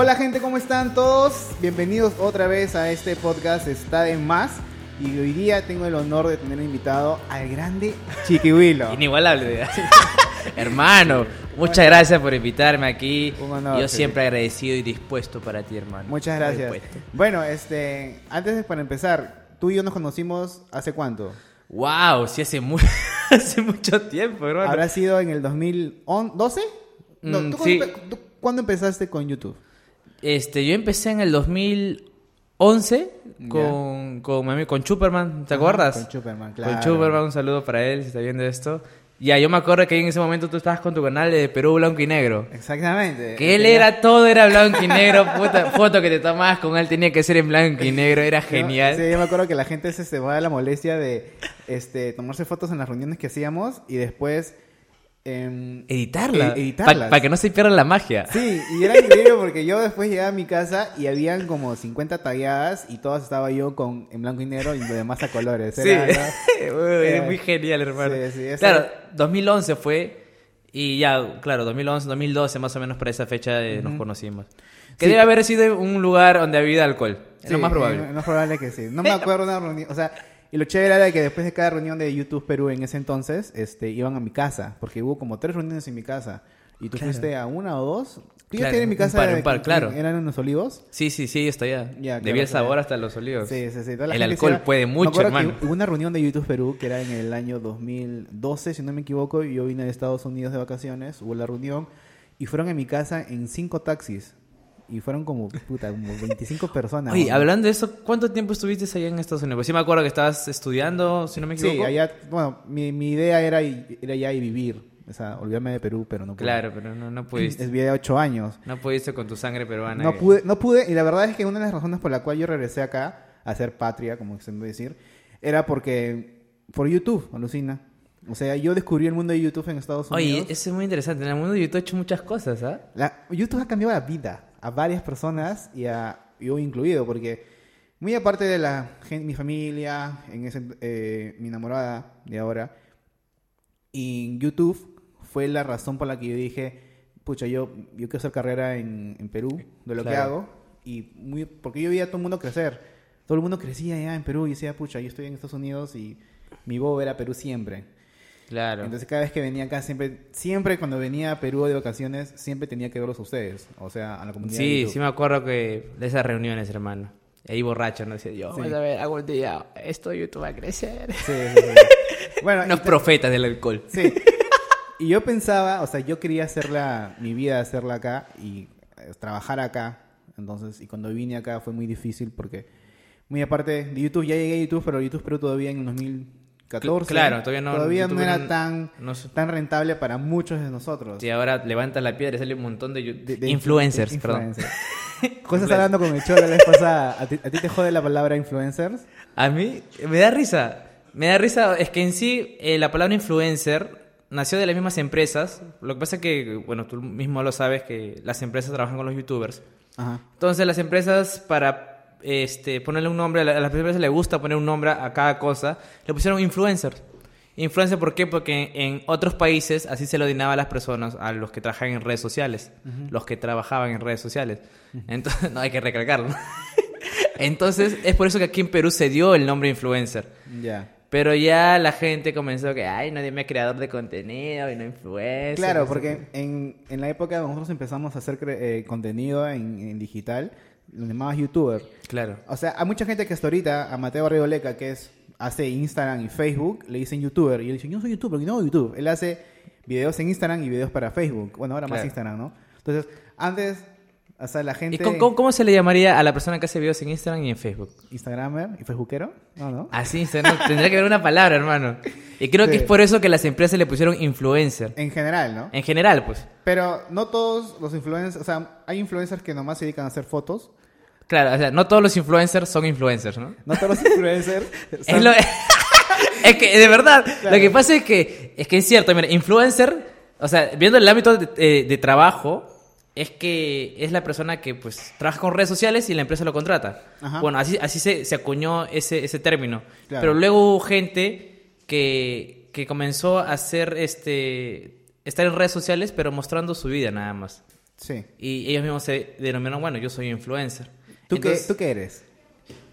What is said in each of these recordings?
Hola gente, ¿cómo están todos? Bienvenidos otra vez a este podcast Está de Más. Y hoy día tengo el honor de tener invitado al grande Chiquihuilo. Inigualable. hermano, muchas gracias por invitarme aquí. Un honor, Yo sí. siempre agradecido y dispuesto para ti, hermano. Muchas gracias. Dispuesto. Bueno, este, antes de para empezar, tú y yo nos conocimos hace cuánto? Wow, sí hace, mu- hace mucho tiempo, hermano. ¿Habrá sido en el 2012? No, Mm, ¿tú, sí. cuándo, empe- tú cuándo empezaste con YouTube? Este, yo empecé en el 2011 Ya. con, con, mi amigo- con Chuperman, ¿te acuerdas? con Chuperman, claro. Con Chuperman, un saludo para él si está viendo esto. Ya, yo me acuerdo que en ese momento tú estabas con tu canal de Perú Blanco y Negro. Exactamente. Que él era todo, era blanco y negro, puta, foto que te tomabas con él tenía que ser en blanco y negro, era genial. Sí, yo me acuerdo que la gente se, se va a la molestia de este, tomarse fotos en las reuniones que hacíamos y después... em, Editarla. e- editarlas. Para que no se pierda la magia. Sí, y era increíble porque yo después llegaba a mi casa y habían como 50 talladas y todas estaba yo con en blanco y negro y lo demás a colores. Sí, Era, ¿no? Uy, Eh, es muy genial, hermano. sí, sí, eso- Claro, 2011 fue y ya, claro, 2011, 2012 más o menos para esa fecha eh, nos conocimos. Que Sí. debe haber sido un lugar donde había alcohol. Es lo Sí, más probable. eh, lo más probable que sí. No me acuerdo de una reunión. O sea, y lo chévere era que después de cada reunión de YouTube Perú en ese entonces, este, iban a mi casa. Porque hubo como tres reuniones en mi casa. Y tú Claro. fuiste a una o dos. Tú ya Claro, tenías en mi un casa. par, un par, claro. Eran en los olivos. Sí, sí, sí, está ya. Ya, Debía el sabor hasta los olivos. Sí, sí, sí. Toda la El gente alcohol puede mucho, hermano. Hubo una reunión de YouTube Perú que era en el año 2012, si no me equivoco. Yo vine de Estados Unidos de vacaciones. Hubo la reunión. Y fueron a mi casa en cinco taxis. Y fueron como, puta, como 25 personas. Oye, ¿no? hablando de eso, ¿cuánto tiempo estuviste allá en Estados Unidos? Pues sí me acuerdo que estabas estudiando, si no me equivoco. Sí, allá, bueno, mi, mi idea era ir, allá y vivir, o sea, olvidarme de Perú, pero no pude. Claro, pero no, no Es pudiste. vida de ocho años. No pudiste con tu sangre peruana. No que- pude, no pude, y la verdad es que una de las razones por la cual yo regresé acá a hacer patria, como se puede decir, era porque, por YouTube, alucina. O sea, yo descubrí el mundo de YouTube en Estados Unidos. Oye, eso es muy interesante. En el mundo de YouTube he hecho muchas cosas, ¿ah? La- YouTube ha cambiado la vida a varias personas y a yo incluido, porque muy aparte de la gen- mi familia, en ese, eh, mi enamorada de ahora, y YouTube fue la razón por la que yo dije, pucha, yo, yo quiero hacer carrera en, en Perú, de lo que Claro. hago, y muy, porque yo veía a todo el mundo crecer, todo el mundo crecía allá en Perú y decía, pucha, yo estoy en Estados Unidos y mi bobo era Perú siempre. Claro. Entonces cada vez que venía acá, siempre, siempre cuando venía a Perú de vacaciones, siempre tenía que verlos a ustedes, o sea, a la comunidad. Sí, sí me acuerdo que de esas reuniones, hermano. Ahí borracho, ¿no? Decía yo, sí. vamos a ver, algún día esto YouTube va a crecer. Sí, sí, sí. bueno, Unos profetas del alcohol. Sí. Y yo pensaba, o sea, yo quería hacerla, mi vida hacerla acá y eh, trabajar acá. Entonces, y cuando vine acá fue muy difícil porque, muy aparte de YouTube, ya llegué a YouTube, pero YouTube Perú todavía en el 2000... 14. Claro, todavía no, era tan, no sé. tan rentable para muchos de nosotros. Y ahora levanta la piedra y sale un montón de, de, influencers, influencers, perdón. Cosas hablando con el choro la vez pasada. ¿A ti, te jode la palabra influencers? A mí me da risa. Me da risa. Es que en sí eh, la palabra influencer nació de las mismas empresas. Lo que pasa es que, bueno, tú mismo lo sabes, que las empresas trabajan con los youtubers. Ajá. Entonces las empresas para este, ponerle un nombre, a la- a las empresas les gusta poner un nombre a cada cosa, le pusieron influencers. Influencer, ¿por qué? Porque en otros países así se lo dinaba a las personas, a los que trabajan en redes sociales, los que trabajaban en redes sociales. Entonces, no hay que recalcarlo. Entonces, es por eso que aquí en Perú se dio el nombre influencer. Ya. Pero ya la gente comenzó que, ay, no dime creador de contenido y no influencer. Claro, no porque en, en la época nosotros empezamos a hacer eh, contenido en, en digital, lo llamabas youtuber. qué. Claro. O sea, hay mucha gente que hasta ahorita, a Mateo Arrioleca, que es hace Instagram y Facebook, le dicen youtuber. Y él dice, yo no soy youtuber, yo no hago YouTube. Él hace videos en Instagram y videos para Facebook. Bueno, ahora más. Instagram, ¿no? Entonces, antes, o sea, la gente... ¿Y cómo, cómo- cómo se le llamaría a la persona que hace videos en Instagram y en Facebook? Instagramer y Facebookero, no, no. Así, se- no, tendría que haber una palabra, hermano. Y creo Sí. que es por eso que las empresas le pusieron influencer. En general, ¿no? En general, pues. Pero no todos los influencers, o sea, hay influencers que nomás se dedican a hacer fotos. Claro, o sea, no todos los influencers son influencers, ¿no? No todos los influencers. Es, son- lo- es que, de verdad, Claro. lo que pasa es que, es que es cierto, mira, influencer, o sea, viendo el ámbito de, de- de trabajo, es que es la persona que, pues, trabaja con redes sociales y la empresa lo contrata. Ajá. Bueno, así, así se, se acuñó ese, ese término. Claro. Pero luego hubo gente que, que comenzó a hacer, este, estar en redes sociales, pero mostrando su vida nada más. Sí. Y ellos mismos se denominan, bueno, yo soy influencer. ¿Tú, Entonces, qué, ¿Tú qué eres?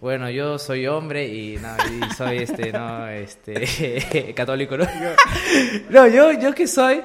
Bueno, yo soy hombre y, no, y soy este, no, este, católico, ¿no? No, yo, yo que soy,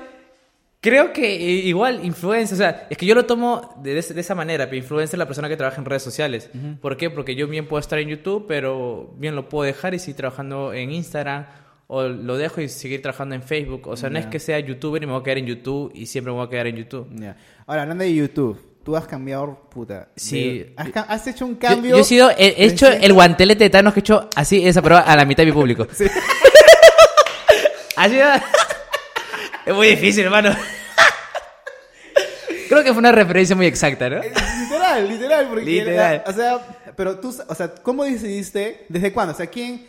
creo que igual influencer, o sea, es que yo lo tomo de, de- esa manera, pero influencer es la persona que trabaja en redes sociales. ¿Por qué? Porque yo bien puedo estar en YouTube, pero bien lo puedo dejar y seguir trabajando en Instagram, o lo dejo y seguir trabajando en Facebook. O sea, no es que sea youtuber y me voy a quedar en YouTube y siempre me voy a quedar en YouTube. Ya. Ahora, hablando de YouTube, tú has cambiado, puta. Sí. de- has, has hecho un Yo, cambio. yo he sido, he, he hecho el guantelete de Thanos que he hecho así, esa prueba a la mitad de mi público. Sí. Sido... Es muy difícil, hermano. Creo que fue una referencia muy exacta, ¿no? Literal, literal. Porque, Literal. O sea, pero tú, o sea, ¿cómo decidiste? ¿Desde cuándo? O sea, ¿quién?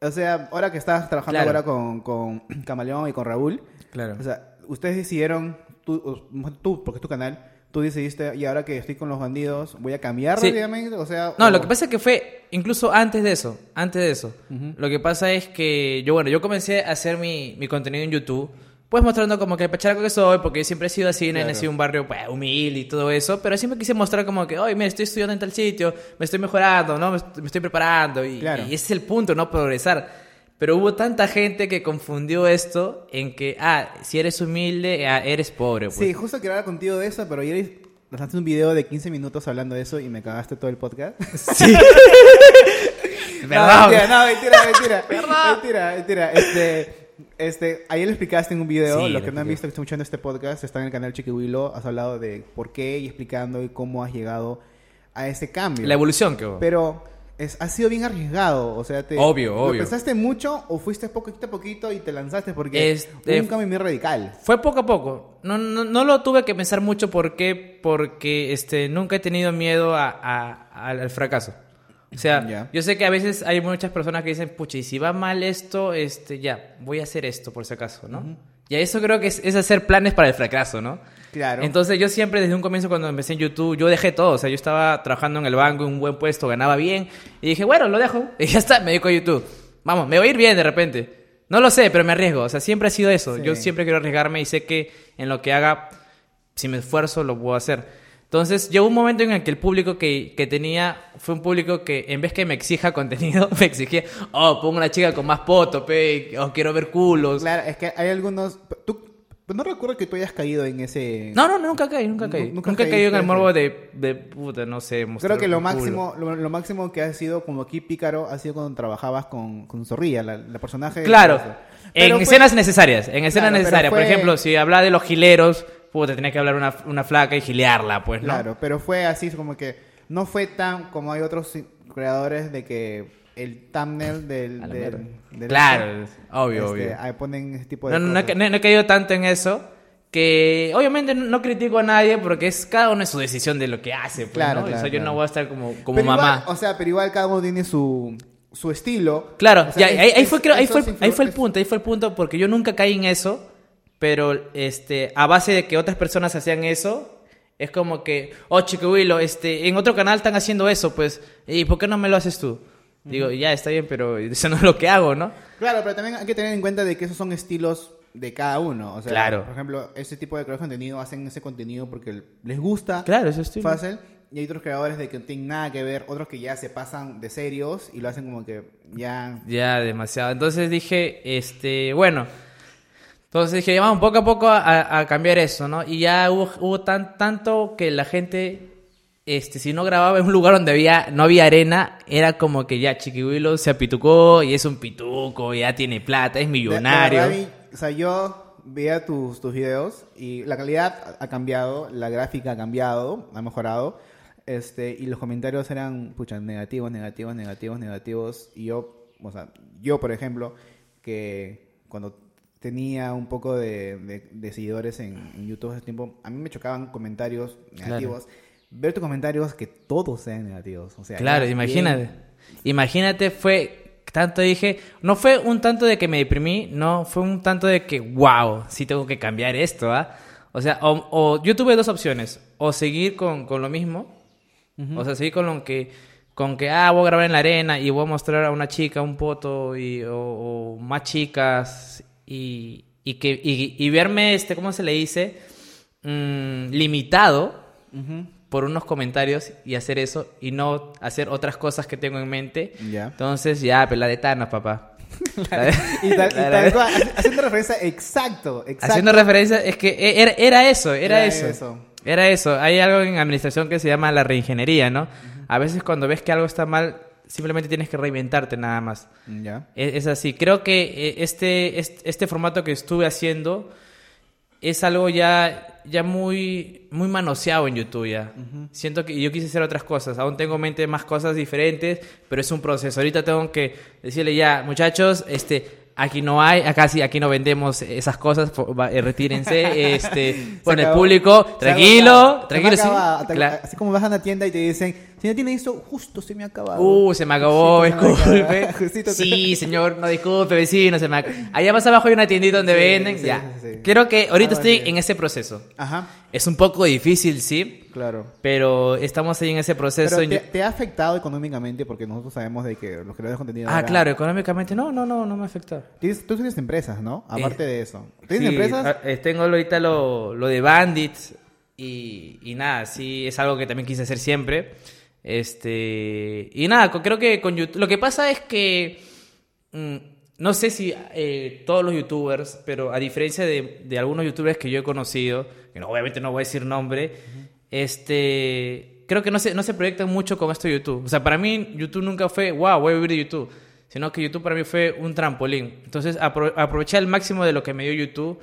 O sea, ahora que estás trabajando Claro. ahora con, con Camaleón y con Raúl. Claro. O sea, ustedes decidieron, tú, tú, porque es tu canal, tú decidiste, y ahora que estoy con los bandidos, voy a cambiar Sí. rápidamente. O sea, No, o- lo que pasa es que fue incluso antes de eso, antes de eso. Lo que pasa es que yo, bueno, yo comencé a hacer mi, mi contenido en YouTube, pues mostrando como que el pacharaco que soy, porque yo siempre he sido así, he Claro. nacido en un barrio pues, humilde y todo eso, pero siempre quise mostrar como que, oye, mira, estoy estudiando en tal sitio, me estoy mejorando, ¿no? Me estoy preparando y, Claro. y ese es el punto, ¿no? Progresar. Pero hubo tanta gente que confundió esto en que, ah, si eres humilde, ah, eres pobre. Pues. Sí, justo quería hablar contigo de eso, pero ayer lanzaste un video de 15 minutos hablando de eso y me cagaste todo el podcast. Sí. No, mentira, no, mentira, mentira. mentira, mentira. Este, este, ayer lo explicaste en un video. Sí, Los lo que no han visto, que están escuchando este podcast, está en el canal Chiquihuilo. Has hablado de por qué y explicando y cómo has llegado a ese cambio. La evolución que hubo. Pero es, ha sido bien arriesgado. O sea, te, Obvio, ¿lo obvio. pensaste mucho o fuiste poquito a poquito y te lanzaste? Porque Es- eh, un cambio muy radical. Fue poco a poco. No, no, no lo tuve que pensar mucho. ¿Por qué? Porque este, nunca he tenido miedo a- a- al, al fracaso. O sea, yo sé que a veces hay muchas personas que dicen, pucha, y si va mal esto, este, ya, voy a hacer esto por si acaso, ¿no? Y a eso creo que es, es hacer planes para el fracaso, ¿no? Claro. Entonces yo siempre desde un comienzo cuando empecé en YouTube, yo dejé todo. O sea, yo estaba trabajando en el banco, en un buen puesto, ganaba bien. Y dije, bueno, lo dejo. Y ya está, me dedico a YouTube. Vamos, me voy a ir bien de repente. No lo sé, pero me arriesgo. O sea, siempre ha sido eso. Sí. Yo siempre quiero arriesgarme y sé que en lo que haga, si me esfuerzo, lo puedo hacer. Entonces, llegó un momento en el que el público que, que tenía fue un público que en vez que me exija contenido, me exigía, oh, pongo una chica con más poto, pe, o quiero ver culos. Claro, es que hay algunos... Tú, pues no recuerdo que tú hayas caído en ese... No, no, nunca caí, nunca caí. Nunca caído en el morbo de, de puta, no sé, Creo que lo máximo, lo, lo máximo que ha sido como aquí pícaro ha sido cuando trabajabas con, con Zorrilla, la, la personaje. Claro, Pero en fue- escenas necesarias, en escenas Claro, pero necesarias. Por ejemplo, si habla de los gileros, puta, tenía que hablar una, una flaca y gilearla, pues, ¿no? Claro, pero fue así como que no fue tan como hay otros creadores de que el thumbnail del... Del- Claro, obvio, este, obvio. ahí ponen ese tipo de No, no, no, he cosas. ca- no- no he caído tanto en eso. Que obviamente no- no critico a nadie porque es cada uno es su decisión de lo que hace. Pues, Claro, ¿no? claro, o sea, yo no voy a estar como, como Pero igual, mamá. o sea, pero igual cada uno tiene su, su estilo. Claro, O sea, ya, es- ahí, fue, creo, ahí, fue, ahí fue el punto, ahí fue el punto, porque yo nunca caí en eso, pero este, a base de que otras personas hacían eso, es como que, oh, chico Willow, este, en otro canal están haciendo eso, pues, ¿y por qué no me lo haces tú? Digo, ya, está bien, pero eso no es lo que hago, ¿no? Claro, pero también hay que tener en cuenta de que esos son estilos de cada uno. O sea, Claro. por ejemplo, ese tipo de creadores de contenido hacen ese contenido porque les gusta. Claro, eso estoy... fácil. Y hay otros creadores de que no tienen nada que ver, otros que ya se pasan de serios y lo hacen como que ya... Ya, demasiado. Entonces dije, este, bueno. Entonces dije, vamos poco a poco a, a cambiar eso, ¿no? Y ya hubo, hubo tan, tanto que la gente, este, si no grababa en un lugar donde había, no había arena, era como que ya Chiquihuilo se apitucó y es un pituco, ya tiene plata, es millonario. verdad, o sea, yo veía tus, tus videos y la calidad ha cambiado, la gráfica ha cambiado, ha mejorado. Este, y los comentarios eran, pucha, negativos, negativos, negativos, negativos. Y yo, o sea, yo, por ejemplo, que cuando tenía un poco de, de- de seguidores en, en YouTube hace tiempo, a mí me chocaban comentarios negativos. Ver tus comentarios que todos sean negativos. O sea, Claro, imagínate. bien- Imagínate, fue tanto dije, no fue un tanto de que me deprimí, no, fue un tanto de que, wow, sí tengo que cambiar esto, ¿ah? O sea, o, o yo tuve dos opciones, o seguir con, con lo mismo, o sea, seguir con lo que, con que, ah, voy a grabar en la arena y voy a mostrar a una chica un poto y, o, o más chicas y, y que, y, y verme, este, ¿cómo se le dice? mm, limitado. Por unos comentarios y hacer eso y no hacer otras cosas que tengo en mente. Entonces, ya, pues la de Thanos, papá. Y tal, y cual, haci- haciendo referencia, exacto, exacto. Haciendo referencia, es que e- era, era eso, era, Era eso. eso. Era eso. Hay algo en administración que se llama la reingeniería, ¿no? A veces cuando ves que algo está mal, simplemente tienes que reinventarte nada más. Ya. Es, es así. Creo que eh, este, este, este formato que estuve haciendo es algo ya, ya muy, muy manoseado en YouTube ya. Siento que yo quise hacer otras cosas. Aún tengo en mente más cosas diferentes, pero es un proceso. Ahorita tengo que decirle ya, muchachos, este... Aquí no hay, acá sí, aquí no vendemos esas cosas, eh, retírense, este, bueno, el público, tranquilo, tranquilo, sí. Así como vas a una tienda y te dicen, no tiene eso, justo se me ha acabado. Uh, se me acabó, disculpe. Sí, señor, no disculpe, vecino, se me ac- Allá más abajo hay una tiendita donde Sí, venden, sí, ya. sí. Creo que ahorita Ah, estoy vale. en ese proceso. Ajá, Es un poco difícil, sí, claro. pero estamos ahí en ese proceso. Pero te, te ha afectado económicamente porque nosotros sabemos de que los creadores de contenido. Ah, ahora- claro, económicamente no, no, no, no me afectó. Tienes- tú tienes empresas, ¿no? Aparte Eh, de eso. ¿Tienes empresas? ah, eh, tengo ahorita lo, lo de Bandits y, y nada, sí, es algo que también quise hacer siempre. Este, y nada, creo que con YouTube, lo que pasa es que, mm, no sé si eh, todos los youtubers, pero a diferencia de, de algunos youtubers que yo he conocido, que no, obviamente no voy a decir nombre, este, creo que no se, no se proyectan mucho con esto de YouTube. O sea, para mí YouTube nunca fue, wow, voy a vivir de YouTube, sino que YouTube para mí fue un trampolín. Entonces apro- aproveché al máximo de lo que me dio YouTube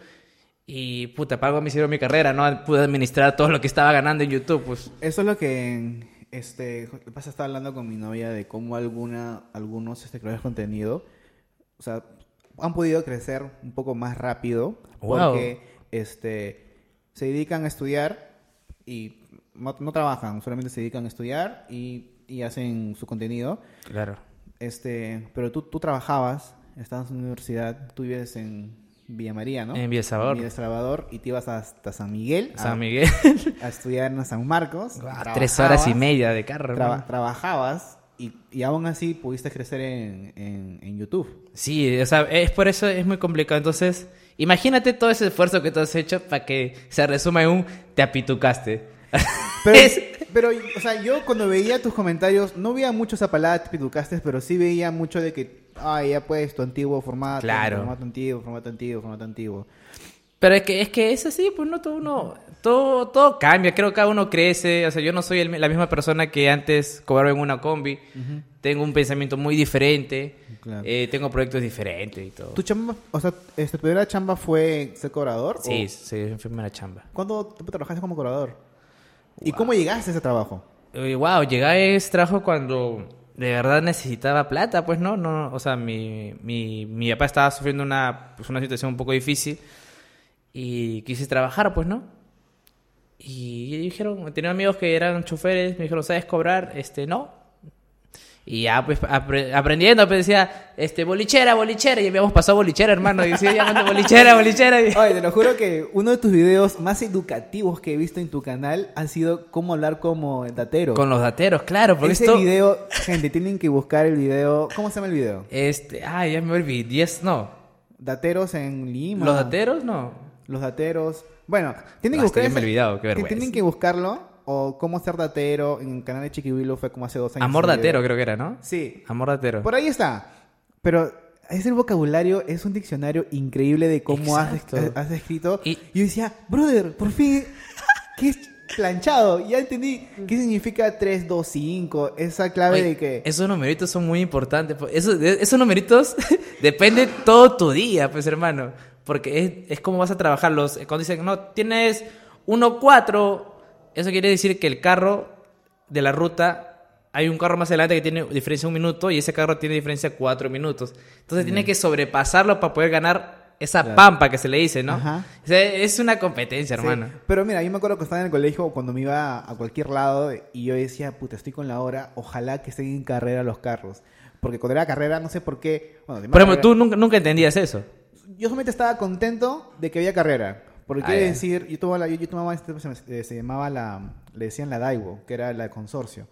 y puta, para algo me hicieron mi carrera, ¿no? Pude administrar todo lo que estaba ganando en YouTube, pues. Eso es lo que este pasa estaba hablando con mi novia de cómo alguna algunos este creadores de contenido o sea, han podido crecer un poco más rápido Wow. porque este se dedican a estudiar y no, no trabajan, solamente se dedican a estudiar y, y hacen su contenido. Claro. Este, pero tú, tú trabajabas, estabas en la universidad, tú vives en Villa María, ¿no? En Villa Salvador. Villa Salvador y te ibas hasta San Miguel a- San Miguel. a estudiar en San Marcos. Tres horas y media de carro. traba- trabajabas y, y aún así pudiste crecer en, en, en YouTube. Sí, o sea, es por eso es muy complicado. Entonces, imagínate todo ese esfuerzo que tú has hecho para que se resuma en un te apitucaste. Pero, Es- pero, o sea, yo cuando veía tus comentarios, no veía mucho esa palabra pitucaste, pero sí veía mucho de que, ay, ya pues, tu antiguo formato, Claro. formato antiguo, formato antiguo, formato antiguo. Pero es que es que es así, pues no todo uno todo todo cambia, creo que cada uno crece, o sea, yo no soy el- la misma persona que antes cobraba en una combi. Tengo un pensamiento muy diferente. Claro. eh, tengo proyectos diferentes y todo. ¿Tu chamba, o sea, este, tu primera chamba fue ser cobrador? Sí, o sí, fue primera chamba. ¿Cuándo trabajaste como cobrador? ¿Y cómo llegaste a ese trabajo? Eh, wow, llegué a ese trabajo cuando de verdad necesitaba plata, pues no, no, o sea, mi, mi, mi papá estaba sufriendo una, pues, una situación un poco difícil y quise trabajar, pues no. Y dijeron, tenía amigos que eran choferes, me dijeron, ¿sabes cobrar? Este, no. Y ya, pues, apre- aprendiendo, pues decía, este, bolichera, bolichera, y habíamos pasado bolichera, hermano, y decía, llamando bolichera, bolichera. y- Oye, te lo juro que uno de tus videos más educativos que he visto en tu canal ha sido cómo hablar como datero. Con los dateros, claro, porque Ese esto... video, gente, tienen que buscar el video. ¿Cómo se llama el video? Este, ah, ya me olvidé, 10, no. Dateros en Lima. ¿Los dateros? No. Los dateros. Bueno, tienen que buscar. ese- olvidado, qué vergüenza. Tienen que buscarlo. O cómo ser datero. En el canal de Chiquihuilo fue como hace dos años. Amor datero creo que era, ¿no? Sí. Amor datero. Por ahí está. Pero es el vocabulario, es un diccionario increíble de cómo has, Exacto. has escrito. Y- Y yo decía, brother, por fin, ¿qué es planchado? Ya entendí qué significa 3, 2, 5, esa clave Oye, de que... Esos numeritos son muy importantes. pues, Esos, esos numeritos depende todo tu día, pues hermano. Porque es, es como vas a trabajarlos. Cuando dicen, no, tienes 1, 4, eso quiere decir que el carro de la ruta, hay un carro más adelante que tiene diferencia un minuto y ese carro tiene diferencia cuatro minutos. Entonces tiene que sobrepasarlo para poder ganar esa Claro. pampa que se le dice, ¿no? Ajá. O sea, es una competencia, Sí, hermano. Pero mira, yo me acuerdo que estaba en el colegio cuando me iba a cualquier lado y yo decía, puta, estoy con la hora, ojalá que estén en carrera los carros. Porque cuando era carrera, no sé por qué... Bueno, carrera- tú nunca, nunca entendías eso. Yo solamente estaba contento de que había carrera. Porque Ah, quiere decir, yo tomaba, la, yo, yo tomaba este, se, eh, se llamaba la, le decían la Daibo, que era la de consorcio.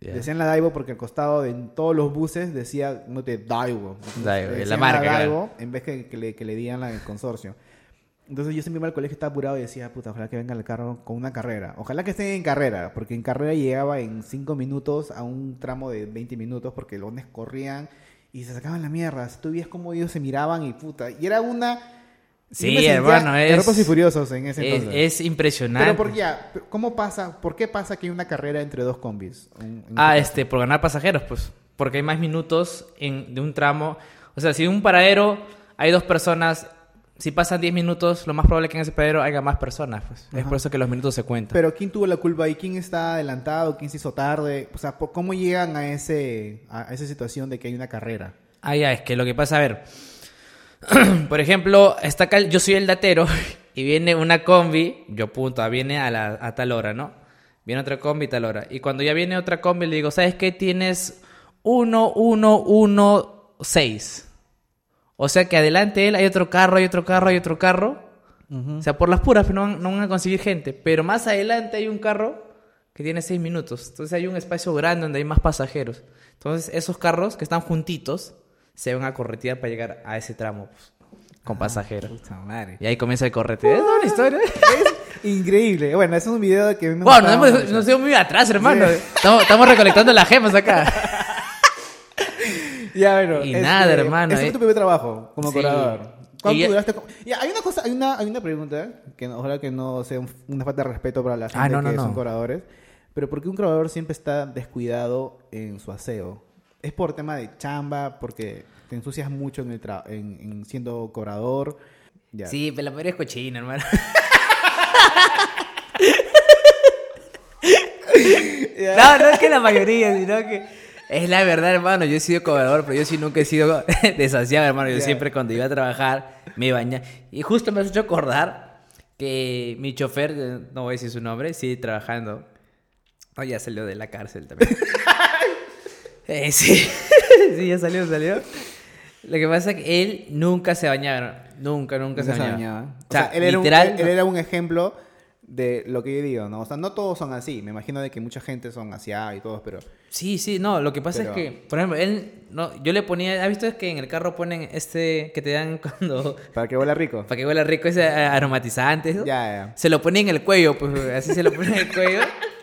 Ya. Decían la Daibo porque al costado de todos los buses decía, no te Daibo. Daibo, la marca, claro. Daibo en vez que, que le, que le digan la del consorcio. Entonces yo siempre iba al colegio, estaba apurado y decía, puta, ojalá que venga el carro con una carrera. Ojalá que estén en carrera, porque en carrera llegaba en 5 minutos a un tramo de 20 minutos porque los corrían y se sacaban la mierda. Tú veías cómo ellos se miraban y puta. Y era una... Sí, hermano, es- Rápidos y furiosos en ese Es, entonces. es impresionante. Pero por ya, ¿cómo pasa? ¿Por qué pasa que hay una carrera entre dos combis? En- en Ah, este por ganar pasajeros, pues. Porque hay más minutos en, de un tramo. O sea, si en un paradero hay dos personas, si pasan 10 minutos, lo más probable es que en ese paradero haya más personas, pues. Es por eso que los minutos se cuentan. Pero ¿quién tuvo la culpa y quién está adelantado? ¿Quién se hizo tarde? O sea, ¿por- ¿cómo llegan a ese a esa situación de que hay una carrera? Ah, ya, es que lo que pasa, a ver. Por ejemplo, está acá, yo soy el datero y viene una combi, yo punto, viene a, la, a tal hora, ¿no? Viene otra combi a tal hora. Y cuando ya viene otra combi, le digo, ¿sabes qué? Tienes 1, 1, 1, 6. O sea que adelante de él hay otro carro, hay otro carro, hay otro carro. O sea, por las puras, pero no, van- no van a conseguir gente. Pero más adelante hay un carro que tiene 6 minutos. Entonces hay un espacio grande donde hay más pasajeros. Entonces esos carros que están juntitos se van a corretear para llegar a ese tramo pues, con pasajeros. Puta madre. Y ahí comienza el correteo. Es una historia. Increíble. Bueno, es un video que me Bueno, nos hemos, nos hemos muy atrás, hermano. Estamos, estamos recolectando las gemas acá. Ya, bueno. Y nada, hermano, Ese eh. fue tu primer trabajo como Sí. cobrador. Y ¿Cuánto ya- duraste? Ya, hay una cosa, hay una, hay una pregunta que no- ojalá que no sea un- una falta de respeto para la gente Ah, no, no, que son no. cobradores. Pero ¿por qué un cobrador siempre está descuidado en su aseo? ¿Es por tema de chamba? ¿Porque te ensucias mucho en, el tra- en, en siendo cobrador? Ya. Sí, pero la mayoría es cochina, hermano. No, no es que la mayoría, sino que es la verdad, hermano. Yo he sido cobrador, pero yo sí nunca he sido desasiado, hermano. Yo siempre cuando iba a trabajar me bañaba. Y justo me has hecho acordar que mi chofer, eh, no voy a decir su nombre, sigue trabajando. No, ya salió de la cárcel también. Eh, sí, sí, ya salió, salió. Lo que pasa es que él nunca se bañaba, nunca, nunca, Nunca se se bañaba. bañaba. O sea, él, era un, literal, él- él era un ejemplo de lo que yo digo, ¿no? O sea, no todos son así. Me imagino de que mucha gente son así ah, y todos, pero... Sí, sí, no, lo que pasa Pero- es que, por ejemplo, él, no, yo le ponía, ¿has visto que en el carro ponen este que te dan cuando, Para que huela rico. para que huela rico, ese a- aromatizante? ¿no? Ya, ya. Se lo ponía en el cuello, pues así se lo ponía en el cuello.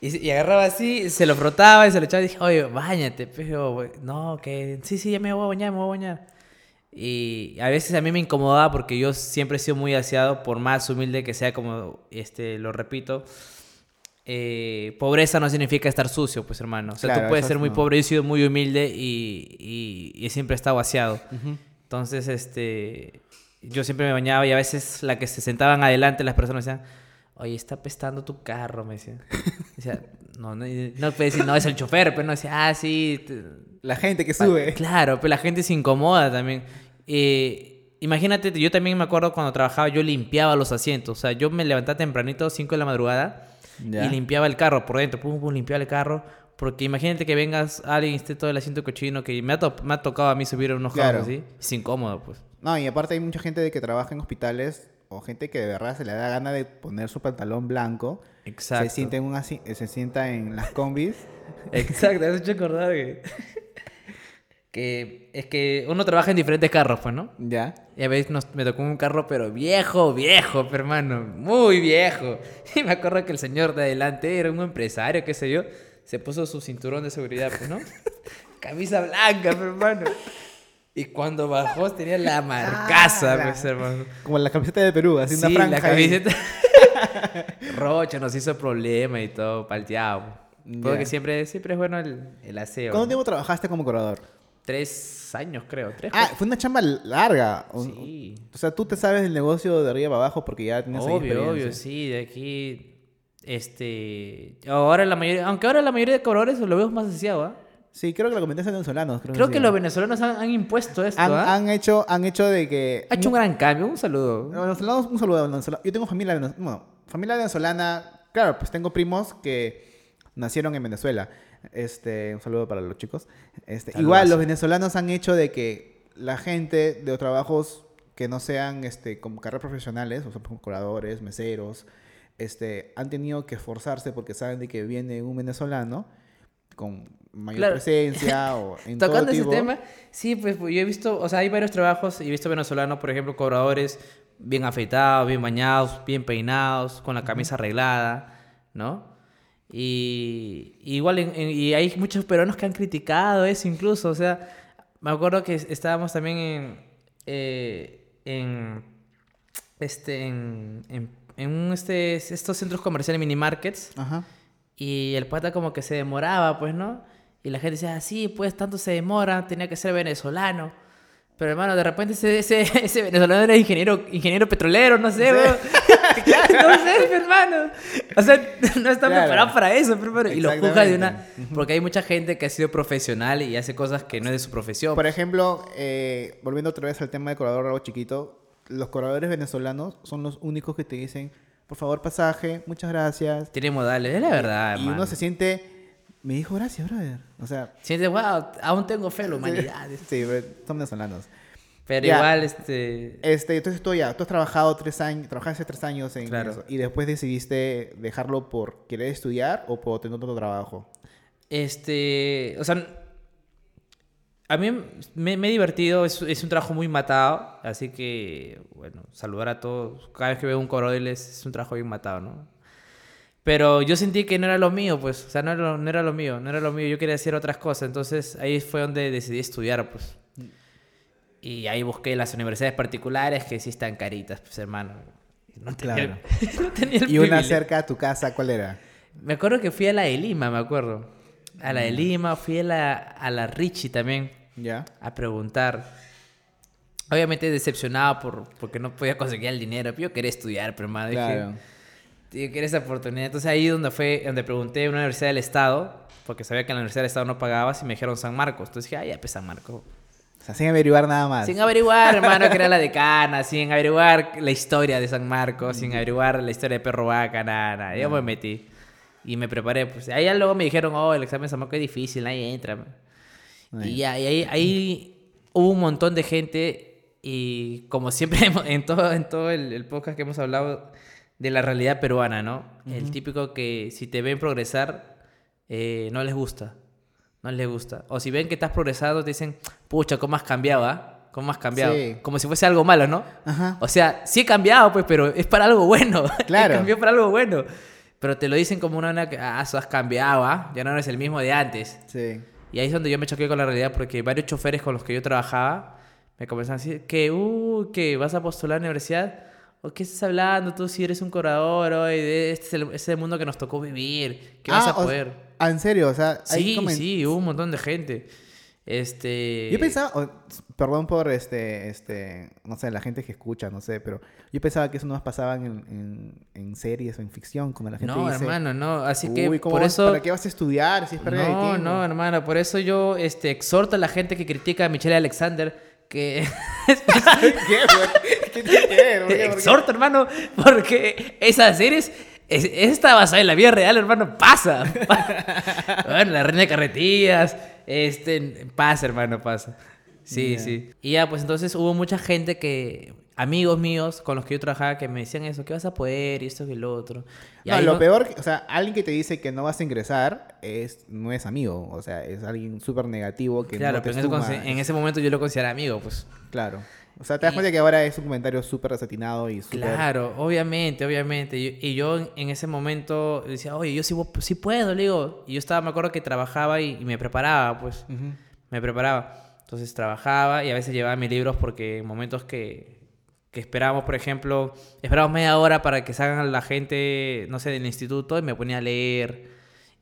Y, y agarraba así, se lo frotaba y se lo echaba y dije, oye, bañate, pero, no, que, sí, sí, ya me voy a bañar, me voy a bañar. Y a veces a mí me incomodaba porque yo siempre he sido muy aseado, por más humilde que sea, como este, lo repito. eh, pobreza no significa estar sucio, pues hermano. O sea, Claro, tú puedes ser muy no. pobre, yo he sido muy humilde y, y, y siempre he estado aseado. Entonces, este, yo siempre me bañaba y a veces la que se sentaban adelante las personas decían, oye, está pestando tu carro, me. Decía, no, no, no puede decir, no, es el chofer, pero no decía, ah, sí. La gente que sube. Claro, pero la gente se incomoda también. Eh, imagínate, yo también me acuerdo cuando trabajaba, yo limpiaba los asientos. O sea, yo me levantaba tempranito, 5 de la madrugada, Ya. y limpiaba el carro por dentro. Pum, pum, limpiaba el carro. Porque imagínate que vengas alguien y esté todo el asiento cochino, que me ha, to- me ha tocado a mí subir unos Claro. carros así. Es incómodo, pues. No, y aparte hay mucha gente de que trabaja en hospitales o gente que de verdad se le da gana de poner su pantalón blanco. Exacto. Se sienta en, un asi- se sienta en las combis. Exacto, has hecho acordar que... que es que uno trabaja en diferentes carros, pues, ¿no? Ya. Y a veces nos- me tocó un carro, pero viejo, viejo, hermano, muy viejo. Y me acuerdo que el señor de adelante era un empresario, qué sé yo, se puso su cinturón de seguridad, pues, ¿no? Camisa blanca, pero, hermano. Y cuando bajó tenía la marcaza, Ah, la- pues, hermano. Como la camiseta de Perú, así una Sí, franja. la camiseta. Rocha nos hizo problema y todo, palteado. Porque Ya. siempre, siempre es bueno el, el aseo. ¿Cuánto ¿no? tiempo trabajaste como cobrador? Tres años, creo. Tres, Ah, fue una chamba larga. Sí. o sea, tú te sabes del negocio de arriba para abajo porque ya tienes ahí Obvio, obvio, sí, de aquí, este, ahora la mayoría, aunque ahora la mayoría de cobradores lo veo más asociado, ¿ah? Sí, creo que lo comentaste en venezolanos. Creo, que los venezolanos han, han impuesto esto, han, ¿ah? han hecho, han hecho de que... Ha hecho un gran cambio, un saludo. Los venezolanos, un saludo a los venezolanos. Yo tengo familia, venez- bueno, familia venezolana. Claro, pues tengo primos que nacieron en Venezuela. Este, un saludo para los chicos. Este, Saludazo. igual los venezolanos han hecho de que la gente de trabajos que no sean este, como carreras profesionales, o sea, como curadores, meseros, este, han tenido que esforzarse porque saben de que viene un venezolano con mayor Claro. presencia o en todo Tocando ese tipo. tema, sí, pues yo he visto, o sea, hay varios trabajos, y he visto venezolanos, por ejemplo, cobradores bien afeitados, bien bañados, bien peinados, con la camisa arreglada, ¿no? Y, y igual, en- en- y hay muchos peruanos que han criticado eso incluso, o sea, me acuerdo que estábamos también en, eh, en, este, en, en, en un, este, estos centros comerciales mini markets, Ajá. y el pata como que se demoraba, pues, ¿no? Y la gente decía, sí, pues tanto se demora, tenía que ser venezolano. Pero hermano, de repente ese, ese, ese venezolano era ingeniero, ingeniero petrolero, no sé, weón. no sé, hermano. O sea, no está Claro. preparado para eso, pero, hermano. Y lo juzga de una... Porque hay mucha gente que ha sido profesional y hace cosas que no es de su profesión. Por ejemplo, eh, volviendo otra vez al tema de cobrador rabo chiquito, los cobradores venezolanos son los únicos que te dicen, por favor, pasaje, muchas gracias. Tiene modales, es la verdad, y hermano. uno se siente, me dijo gracias, brother. O sea, Siente, wow, aún tengo fe en la humanidad. sí, pero son venezolanos. Pero Ya. igual, este... Este, entonces tú ya, tú has trabajado tres años, trabajaste tres años en Claro. eso, y después decidiste dejarlo por querer estudiar o por tener otro trabajo. Este, o sea, a mí me, me he divertido, es, es un trabajo muy matado, así que, bueno, saludar a todos. Cada vez que veo un coroel es, es un trabajo bien matado, ¿no? Pero yo sentí que no era lo mío, pues, o sea, no era, lo- no era lo mío, no era lo mío, yo quería hacer otras cosas, entonces ahí fue donde decidí estudiar, pues. Y ahí busqué las universidades particulares que sí están caritas, pues, hermano. No tenía, Claro. no tenía el Y una privilegio. cerca a tu casa, ¿cuál era? Me acuerdo que fui a la de Lima, me acuerdo. A la de Lima, fui a la, a la Richie también ¿Ya? a preguntar. Obviamente decepcionado por, porque no podía conseguir el dinero. pero Yo quería estudiar, pero hermano, Claro. dije, yo quería esa oportunidad. Entonces ahí donde fue, donde pregunté en una universidad del Estado, porque sabía que en la universidad del Estado no pagaba, y me dijeron San Marcos. Entonces dije, ah, ya, pues San Marcos. O sea, sin averiguar nada más. Sin averiguar, hermano, que era la decana, sin averiguar la historia de San Marcos, sin averiguar la historia de Perro Vaca, nada, nada. Yo me metí y me preparé. Pues ahí luego me dijeron, oh, el examen de San Marcos es difícil, ahí entra. Y, ya, y ahí, ahí hubo un montón de gente y como siempre en todo, en todo el, el podcast que hemos hablado de la realidad peruana, ¿no? El típico que si te ven progresar, eh, no les gusta. No les gusta. O si ven que estás progresando, te dicen, pucha, ¿cómo has cambiado, ah? ¿Cómo has cambiado? Sí. Como si fuese algo malo, ¿no? Ajá. O sea, sí he cambiado, pues, pero es para algo bueno. Claro. Cambió para algo bueno. Pero te lo dicen como una, ah, eso has cambiado, ¿ah? Ya no eres el mismo de antes. Sí. Y ahí es donde yo me choqué con la realidad porque varios choferes con los que yo trabajaba me comenzaron a decir que, uh, que vas a postular a la universidad. ¿O qué estás hablando tú si eres un cobrador? Oye, de- este es el, este es el mundo que nos tocó vivir. ¿Qué vas Ah, a o- poder? Ah, en serio, o sea, Sí, comen- sí, hubo un montón de gente. Este... Yo pensaba, o- perdón por este, este, no sé, la gente que escucha, no sé, pero yo pensaba que eso no más pasaba en, en, en series o en ficción, cuando la gente No, dice, hermano, no. Así que "Uy, ¿cómo por vas- eso... ¿para qué vas a estudiar si es pérdida de No, tiempo? no, hermano, por eso yo este, exhorto a la gente que critica a Michelle Alexander que... ¿Qué? ¿Qué. ¿Por qué? exhorto, hermano, porque esas series... es- Esta basada en la vida real, hermano, pasa. bueno, la reina de carretillas, este, pasa, hermano, pasa. Sí, sí. Y ya, pues entonces hubo mucha gente que, amigos míos con los que yo trabajaba, que me decían eso, que vas a poder y esto y lo otro. Y No, lo no- peor, o sea, alguien que te dice que no vas a ingresar es, no es amigo, o sea, es alguien súper negativo que Claro, no te pero en ese, suma. en ese momento yo lo consideraba amigo, pues. Claro. O sea, te das Y- cuenta que ahora es un comentario súper desatinado y súper... Claro, obviamente, obviamente. Y, yo en, ese momento decía, oye, yo sí, sí puedo, le digo. Y yo estaba, me acuerdo que trabajaba y, y me preparaba, pues. Ujú. Me preparaba. Entonces trabajaba y a veces llevaba mis libros porque en momentos que, que esperábamos, por ejemplo, esperábamos media hora para que salgan la gente, no sé, del instituto y me ponía a leer.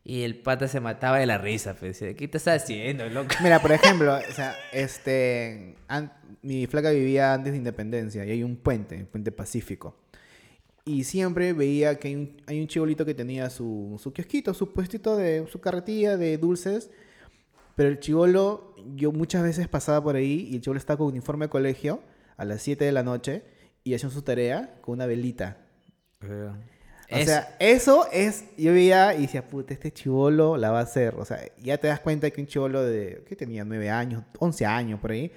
Y el pata se mataba de la risa, pues. decía, ¿Qué te estás haciendo, loco? Mira, por ejemplo, o sea, este, mi flaca vivía antes de Independencia y hay un puente, el puente Pacífico. Y siempre veía que hay un, hay un chibolito que tenía su, su kiosquito, su puestito de su carretilla de dulces. Pero el chivolo, yo muchas veces pasaba por ahí y el chivolo estaba con uniforme de colegio a las 7 de la noche y hacían su tarea con una velita. O Es- sea, eso es, yo veía y decía, puta, este chivolo la va a hacer. O sea, ya te das cuenta que un chivolo de, ¿qué tenía? 9 años, 11 años por ahí.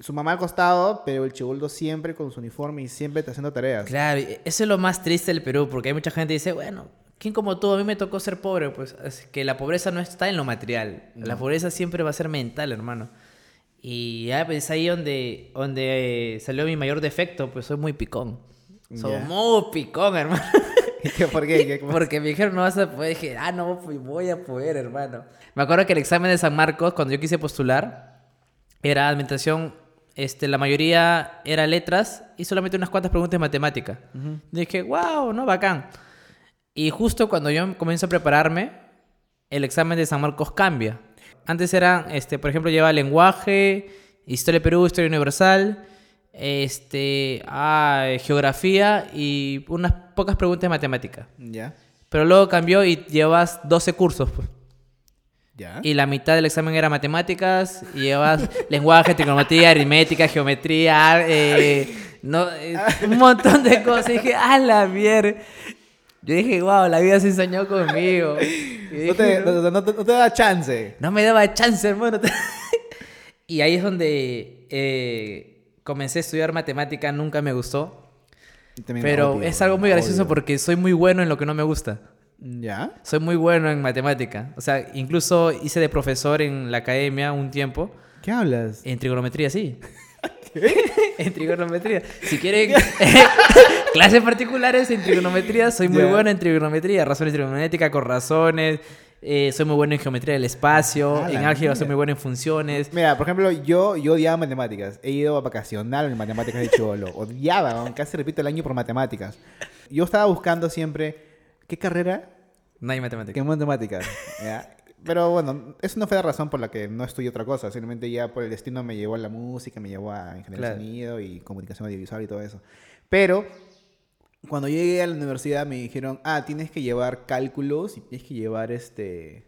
Su mamá al costado, pero el chivolo siempre con su uniforme y siempre te haciendo tareas. Claro, eso es lo más triste del Perú, porque hay mucha gente que dice, bueno, ¿Quién como tú? A mí me tocó ser pobre, pues es que la pobreza no está en lo material. La pobreza siempre va a ser mental, hermano. Y ya, pues ahí donde, donde eh, salió mi mayor defecto, pues soy muy picón. Soy Ya. muy picón, hermano. ¿Qué- ¿Por qué? ¿Qué- Porque me dijeron, no vas a poder. Dije, ah, no, pues voy a poder, hermano. Me acuerdo que el examen de San Marcos, cuando yo quise postular, era administración, este, la mayoría era letras y solamente unas cuantas preguntas de matemática. Dije, wow, no, bacán. Y justo cuando yo comienzo a prepararme, el examen de San Marcos cambia. Antes era, este, por ejemplo, lleva lenguaje, historia de Perú, historia universal, este, ah, geografía y unas pocas preguntas de matemática. Ya. Pero luego cambió y llevas 12 cursos. pues. Ya. Y la mitad del examen era matemáticas, y llevas lenguaje, trigonometría, aritmética, geometría, eh, no, eh, un montón de cosas. Y dije, a la mierda. Yo dije, wow, la vida se ensañó conmigo. Y No dije, te, "No". no, no te- no te da chance. No me daba chance, hermano. y ahí es donde eh, comencé a estudiar matemática, nunca me gustó. También Pero odio, es algo muy gracioso odio. porque soy muy bueno en lo que no me gusta. Ya. Soy muy bueno en matemática. O sea, incluso hice de profesor en la academia un tiempo. ¿Qué hablas? En trigonometría, sí. en trigonometría. Si quieren clases particulares en trigonometría, soy muy Ya. bueno en trigonometría. Razones trigonométricas, con razones. eh, soy muy bueno en geometría del espacio. Ah, en álgebra soy muy bueno en funciones. Mira, por ejemplo, yo, yo odiaba matemáticas. He ido a vacacional en matemáticas de chivolo. Odiaba, casi repito el año por matemáticas. Yo estaba buscando siempre, ¿qué carrera? No hay matemática. ¿Qué matemáticas? ¿ya? Pero bueno, eso no fue la razón por la que no estudié otra cosa. Simplemente ya por el destino me llevó a la música, me llevó a ingeniería Claro. de sonido y comunicación audiovisual y todo eso. Pero cuando llegué a la universidad me dijeron, ah, tienes que llevar cálculos y tienes que llevar este...